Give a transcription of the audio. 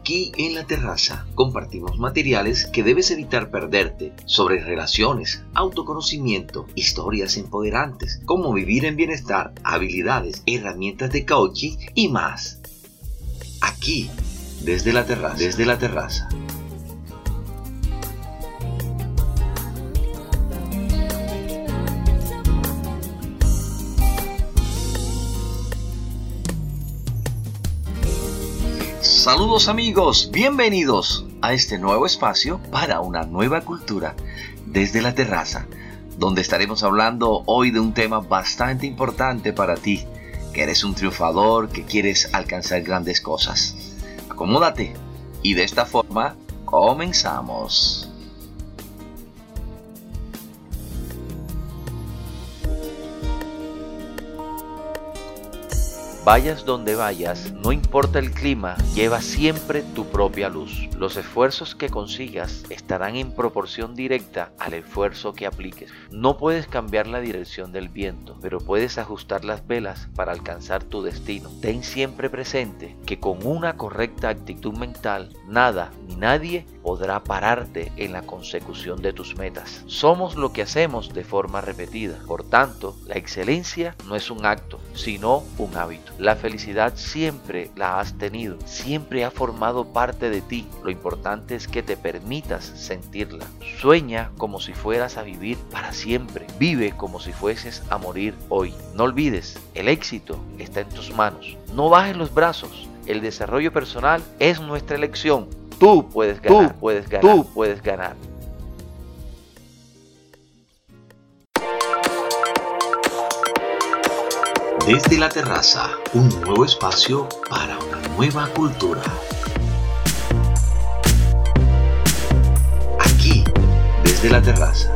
Aquí en la terraza compartimos materiales que debes evitar perderte sobre relaciones, autoconocimiento, historias empoderantes, cómo vivir en bienestar, habilidades, herramientas de coaching y más. Aquí, desde la terraza, desde la terraza. Saludos amigos, bienvenidos a este nuevo espacio para una nueva cultura desde la terraza, donde estaremos hablando hoy de un tema bastante importante para ti, que eres un triunfador, que quieres alcanzar grandes cosas. Acomódate y de esta forma comenzamos. Vayas donde vayas, no importa el clima, lleva siempre tu propia luz. Los esfuerzos que consigas estarán en proporción directa al esfuerzo que apliques. No puedes cambiar la dirección del viento, pero puedes ajustar las velas para alcanzar tu destino. Ten siempre presente que con una correcta actitud mental, nada ni nadie podrá pararte en la consecución de tus metas. Somos lo que hacemos de forma repetida. Por tanto, la excelencia no es un acto, sino un hábito. La felicidad siempre la has tenido, siempre ha formado parte de ti. Lo importante es que te permitas sentirla. Sueña como si fueras a vivir para siempre. Vive como si fueses a morir hoy. No olvides, el éxito está en tus manos. No bajes los brazos. El desarrollo personal es nuestra elección. Tú puedes ganar, tú puedes ganar, tú puedes ganar. Desde la terraza, un nuevo espacio para una nueva cultura. Aquí, desde la terraza.